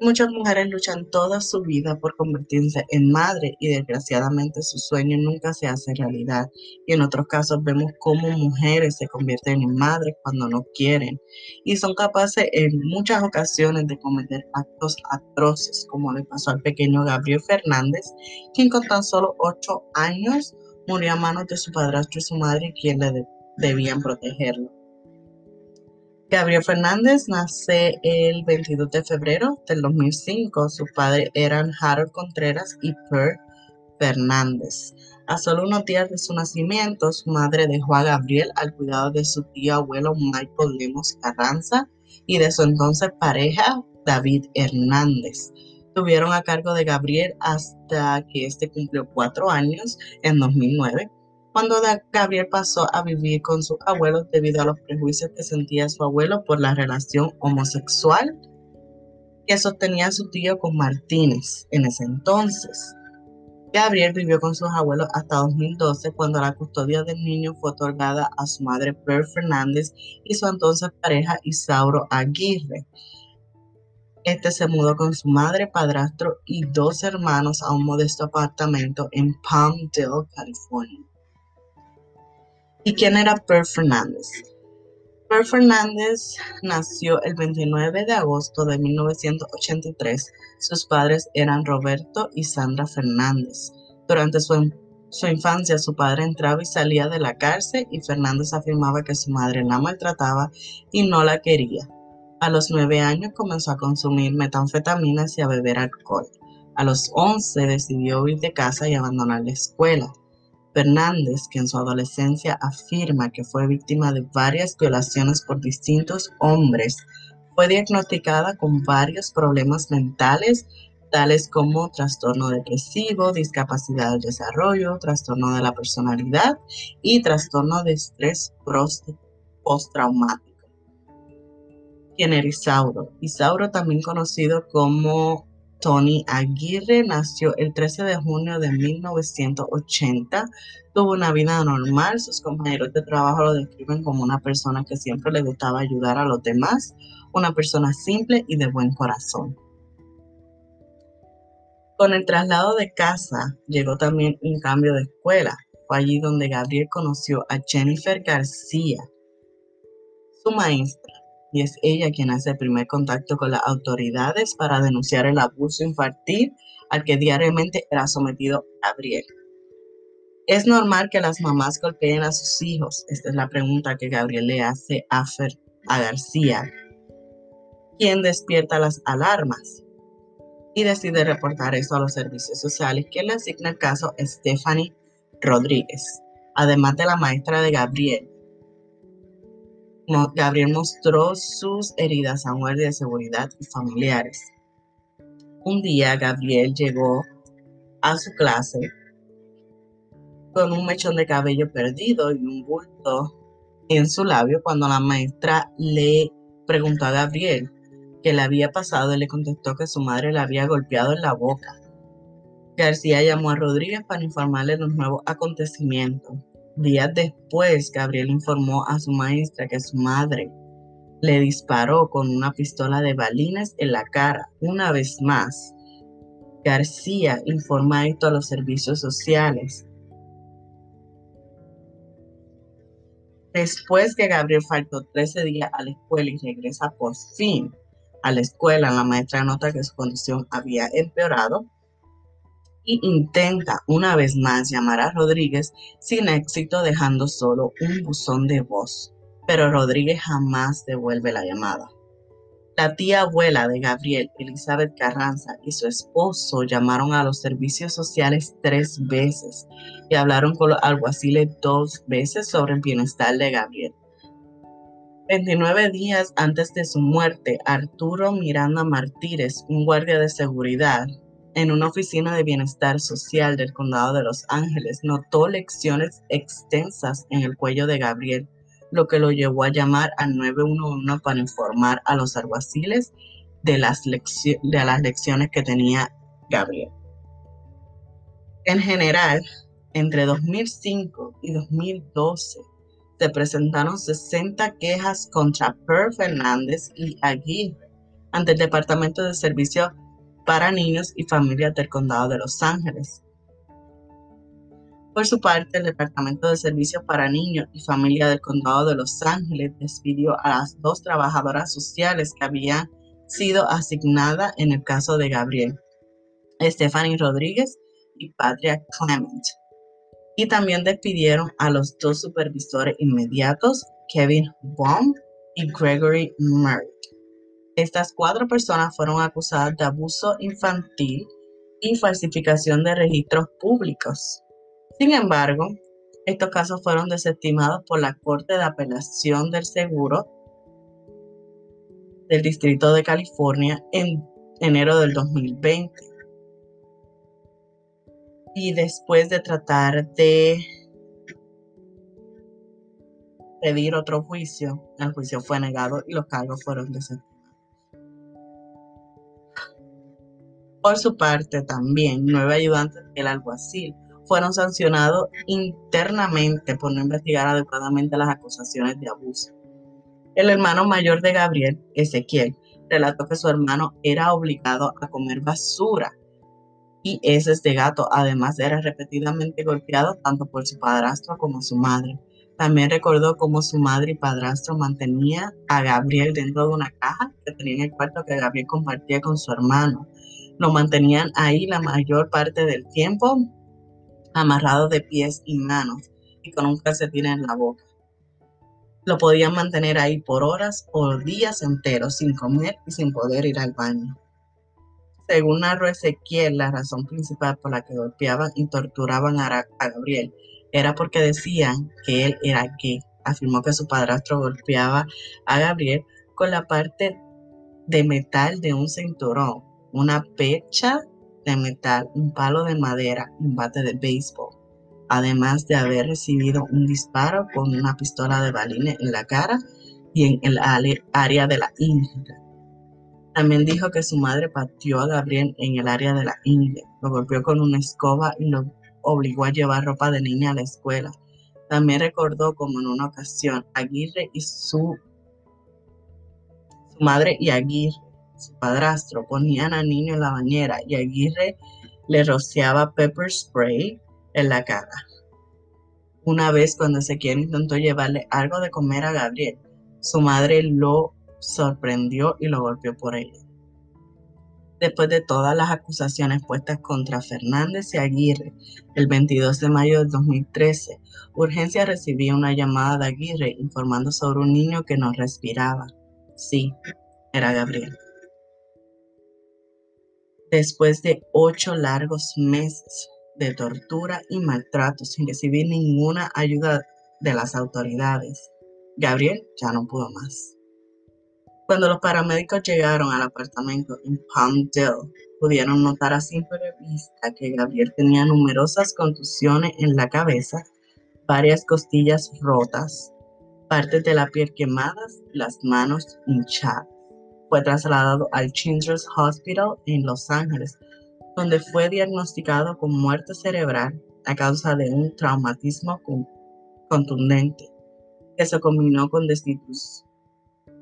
Muchas mujeres luchan toda su vida por convertirse en madre y desgraciadamente su sueño nunca se hace realidad. Y en otros casos vemos cómo mujeres se convierten en madres cuando no quieren y son capaces en muchas ocasiones de cometer actos atroces, como le pasó al pequeño Gabriel Fernández, quien con tan solo ocho años murió a manos de su padrastro y su madre, quien le debían protegerlo. Gabriel Fernández nace el 22 de febrero del 2005. Sus padres eran Harold Contreras y Per Fernández. A solo unos días de su nacimiento, su madre dejó a Gabriel al cuidado de su tío abuelo Michael Lemos Carranza y de su entonces pareja David Hernández. Tuvieron a cargo de Gabriel hasta que este cumplió cuatro años en 2009 cuando Gabriel pasó a vivir con sus abuelos debido a los prejuicios que sentía su abuelo por la relación homosexual que sostenía su tío con Martínez en ese entonces. Gabriel vivió con sus abuelos hasta 2012 cuando la custodia del niño fue otorgada a su madre Per Fernández y su entonces pareja Isauro Aguirre. Este se mudó con su madre, padrastro y dos hermanos a un modesto apartamento en Palmdale, California. ¿Y quién era Per Fernández? Per Fernández nació el 29 de agosto de 1983. Sus padres eran Roberto y Sandra Fernández. Durante su, su, infancia, su padre entraba y salía de la cárcel y Fernández afirmaba que su madre la maltrataba y no la quería. A los nueve años comenzó a consumir metanfetaminas y a beber alcohol. A los once decidió huir de casa y abandonar la escuela. Fernández, que en su adolescencia afirma que fue víctima de varias violaciones por distintos hombres, fue diagnosticada con varios problemas mentales, tales como trastorno depresivo, discapacidad del desarrollo, trastorno de la personalidad y trastorno de estrés postraumático. ¿Quién era Isauro? Isauro, también conocido como Tony Aguirre nació el 13 de junio de 1980. Tuvo una vida normal. Sus compañeros de trabajo lo describen como una persona que siempre le gustaba ayudar a los demás, una persona simple y de buen corazón. Con el traslado de casa llegó también un cambio de escuela. Fue allí donde Gabriel conoció a Jennifer García, su maestra y es ella quien hace el primer contacto con las autoridades para denunciar el abuso infantil al que diariamente era sometido Gabriel. ¿Es normal que las mamás golpeen a sus hijos? Esta es la pregunta que Gabriel le hace a, a García, quien despierta las alarmas y decide reportar eso a los servicios sociales, quien le asigna el caso Stephanie Rodríguez, además de la maestra de Gabriel, Gabriel mostró sus heridas a guardia de seguridad y familiares. Un día Gabriel llegó a su clase con un mechón de cabello perdido y un bulto en su labio cuando la maestra le preguntó a Gabriel qué le había pasado y le contestó que su madre le había golpeado en la boca. García llamó a Rodríguez para informarle de los nuevos acontecimientos. Días después, Gabriel informó a su maestra que su madre le disparó con una pistola de balines en la cara. Una vez más, García informa esto a los servicios sociales. Después que Gabriel faltó 13 días a la escuela y regresa por fin a la escuela, la maestra nota que su condición había empeorado intenta una vez más llamar a Rodríguez sin éxito dejando solo un buzón de voz, pero Rodríguez jamás devuelve la llamada. La tía abuela de Gabriel, Elizabeth Carranza, y su esposo llamaron a los servicios sociales tres veces y hablaron con los alguaciles dos veces sobre el bienestar de Gabriel. 29 días antes de su muerte, Arturo Miranda Martínez, un guardia de seguridad, en una oficina de bienestar social del condado de Los Ángeles, notó lecciones extensas en el cuello de Gabriel, lo que lo llevó a llamar al 911 para informar a los alguaciles de las, lecciones que tenía Gabriel. En general, entre 2005 y 2012 se presentaron 60 quejas contra Per Fernández y Aguirre ante el Departamento de Servicios para Niños y Familias del Condado de Los Ángeles. Por su parte, el Departamento de Servicios para Niños y Familias del Condado de Los Ángeles despidió a las dos trabajadoras sociales que habían sido asignadas en el caso de Gabriel, Stephanie Rodríguez y Patria Clement. Y también despidieron a los dos supervisores inmediatos, Kevin Baum y Gregory Merritt. Estas cuatro personas fueron acusadas de abuso infantil y falsificación de registros públicos. Sin embargo, estos casos fueron desestimados por la Corte de Apelación del Seguro del Distrito de California en enero del 2020. Y después de tratar de pedir otro juicio, el juicio fue negado y los cargos fueron desestimados. Por su parte, también nueve ayudantes del alguacil fueron sancionados internamente por no investigar adecuadamente las acusaciones de abuso. El hermano mayor de Gabriel, Ezequiel, relató que su hermano era obligado a comer basura y heces de gato. Además, era repetidamente golpeado tanto por su padrastro como su madre. También recordó cómo su madre y padrastro mantenían a Gabriel dentro de una caja que tenía en el cuarto que Gabriel compartía con su hermano. Lo mantenían ahí la mayor parte del tiempo amarrado de pies y manos y con un calcetín en la boca. Lo podían mantener ahí por horas o días enteros sin comer y sin poder ir al baño. Según narró Ezequiel, la razón principal por la que golpeaban y torturaban a, Gabriel era porque decían que él era gay. Afirmó que su padrastro golpeaba a Gabriel con la parte de metal de un cinturón, una pecha de metal, un palo de madera un bate de béisbol, además de haber recibido un disparo con una pistola de balines en la cara y en el área de la ingle. También dijo que su madre pateó a Gabriel en el área de la ingle, lo golpeó con una escoba y lo obligó a llevar ropa de niña a la escuela. También recordó como en una ocasión Aguirre y su madre y Aguirre su padrastro, ponían al niño en la bañera y Aguirre le rociaba pepper spray en la cara. Una vez cuando Ezequiel intentó llevarle algo de comer a Gabriel, su madre lo sorprendió y lo golpeó por ella. Después de todas las acusaciones puestas contra Fernández y Aguirre, el 22 de mayo del 2013, Urgencia recibió una llamada de Aguirre informando sobre un niño que no respiraba. Sí, era Gabriel. Después de ocho largos meses de tortura y maltrato sin recibir ninguna ayuda de las autoridades, Gabriel ya no pudo más. Cuando los paramédicos llegaron al apartamento en Palmdale, pudieron notar a simple vista que Gabriel tenía numerosas contusiones en la cabeza, varias costillas rotas, partes de la piel quemadas y las manos hinchadas fue trasladado al Children's Hospital en Los Ángeles, donde fue diagnosticado con muerte cerebral a causa de un traumatismo contundente que se combinó con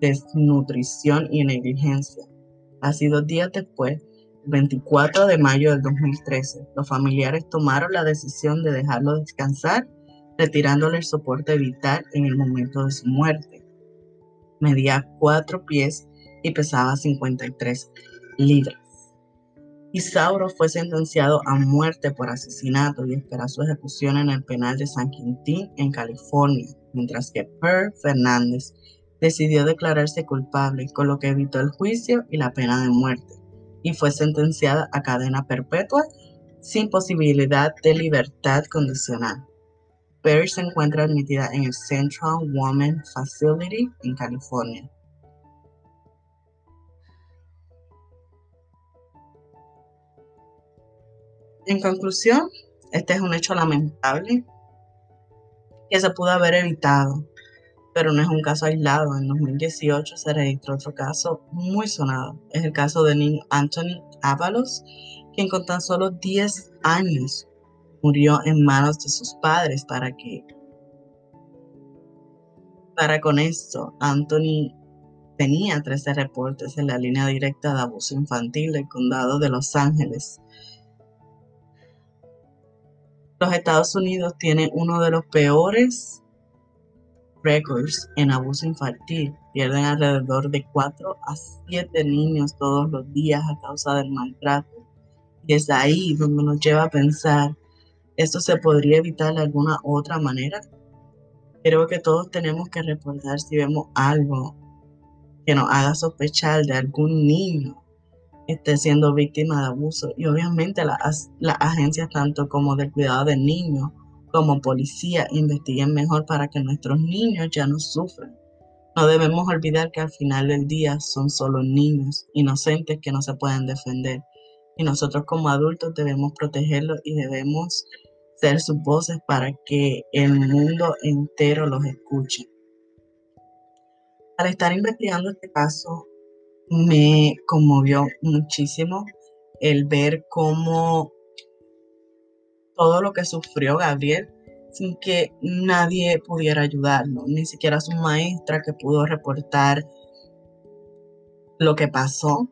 desnutrición y negligencia. Así dos días después, el 24 de mayo del 2013, los familiares tomaron la decisión de dejarlo descansar, retirándole el soporte vital en el momento de su muerte. Medía cuatro pies y pesaba 53 libras. Isauro fue sentenciado a muerte por asesinato y espera su ejecución en el penal de San Quintín, en California, mientras que Per Fernández decidió declararse culpable, con lo que evitó el juicio y la pena de muerte, y fue sentenciada a cadena perpetua sin posibilidad de libertad condicional. Per se encuentra admitida en el Central Women Facility en California. En conclusión, este es un hecho lamentable que se pudo haber evitado, pero no es un caso aislado. En 2018 se registró otro caso muy sonado. Es el caso del niño Anthony Avalos, quien con tan solo 10 años murió en manos de sus padres para que para con esto Anthony tenía 13 reportes en la línea directa de abuso infantil del condado de Los Ángeles. Los Estados Unidos tienen uno de los peores récords en abuso infantil. Pierden alrededor de 4 a 7 niños todos los días a causa del maltrato. Y es ahí donde nos lleva a pensar, ¿esto se podría evitar de alguna otra manera? Creo que todos tenemos que reportar si vemos algo que nos haga sospechar de algún niño esté siendo víctima de abuso. Y obviamente las, agencias, tanto como del cuidado del niño como policía, investiguen mejor para que nuestros niños ya no sufran. No debemos olvidar que al final del día son solo niños inocentes que no se pueden defender. Y nosotros como adultos debemos protegerlos y debemos ser sus voces para que el mundo entero los escuche. Al estar investigando este caso, me conmovió muchísimo el ver cómo todo lo que sufrió Gabriel sin que nadie pudiera ayudarlo, ni siquiera su maestra que pudo reportar lo que pasó,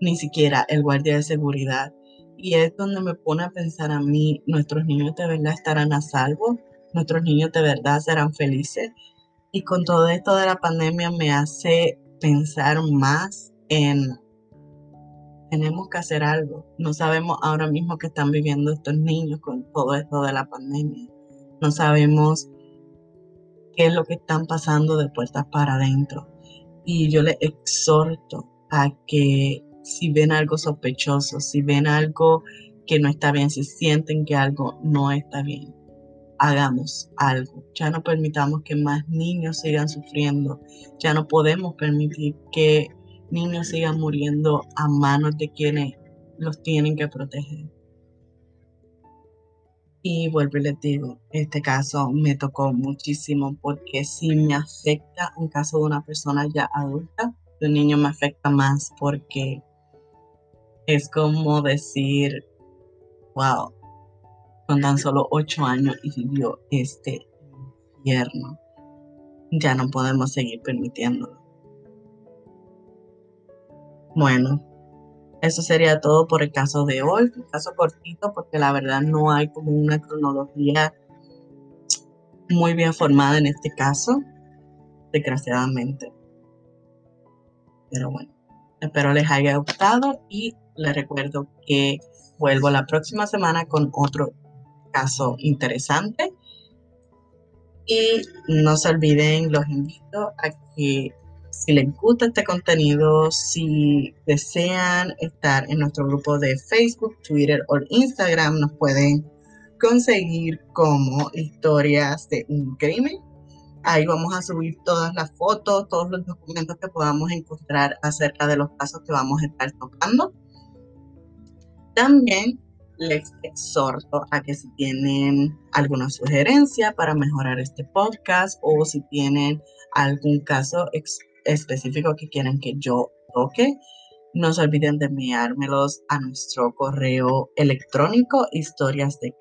ni siquiera el guardia de seguridad. Y es donde me pone a pensar a mí, nuestros niños de verdad estarán a salvo, nuestros niños de verdad serán felices. Y con todo esto de la pandemia me hace pensar más en tenemos que hacer algo. No sabemos ahora mismo qué están viviendo estos niños con todo esto de la pandemia. No sabemos qué es lo que están pasando de puertas para adentro. Y yo les exhorto a que si ven algo sospechoso, si ven algo que no está bien, si sienten que algo no está bien, hagamos algo. Ya no permitamos que más niños sigan sufriendo. Ya no podemos permitir que niños sigan muriendo a manos de quienes los tienen que proteger. Y vuelvo y les digo, este caso me tocó muchísimo porque si me afecta un caso de una persona ya adulta, de un niño me afecta más porque es como decir, wow, con tan solo ocho años y vivió este infierno. Ya no podemos seguir permitiéndolo. Bueno, eso sería todo por el caso de hoy, un caso cortito porque la verdad no hay como una cronología muy bien formada en este caso, desgraciadamente. Pero bueno, espero les haya gustado y les recuerdo que vuelvo la próxima semana con otro caso interesante. Y no se olviden, los invito a que si les gusta este contenido, si desean estar en nuestro grupo de Facebook, Twitter o Instagram, nos pueden conseguir como historias de un crimen. Ahí vamos a subir todas las fotos, todos los documentos que podamos encontrar acerca de los casos que vamos a estar tocando. También les exhorto a que si tienen alguna sugerencia para mejorar este podcast o si tienen algún caso específico que quieran que yo toque, no se olviden de enviármelos a nuestro correo electrónico historias de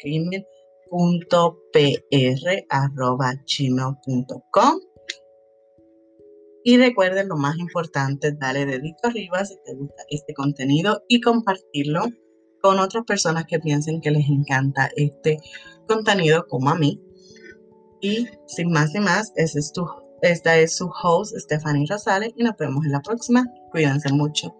Y recuerden lo más importante, dale dedito arriba si te gusta este contenido y compartirlo con otras personas que piensen que les encanta este contenido como a mí. Y sin más ni más, ese es tu esta es su host, Stephanie Rosales, y nos vemos en la próxima. Cuídense mucho.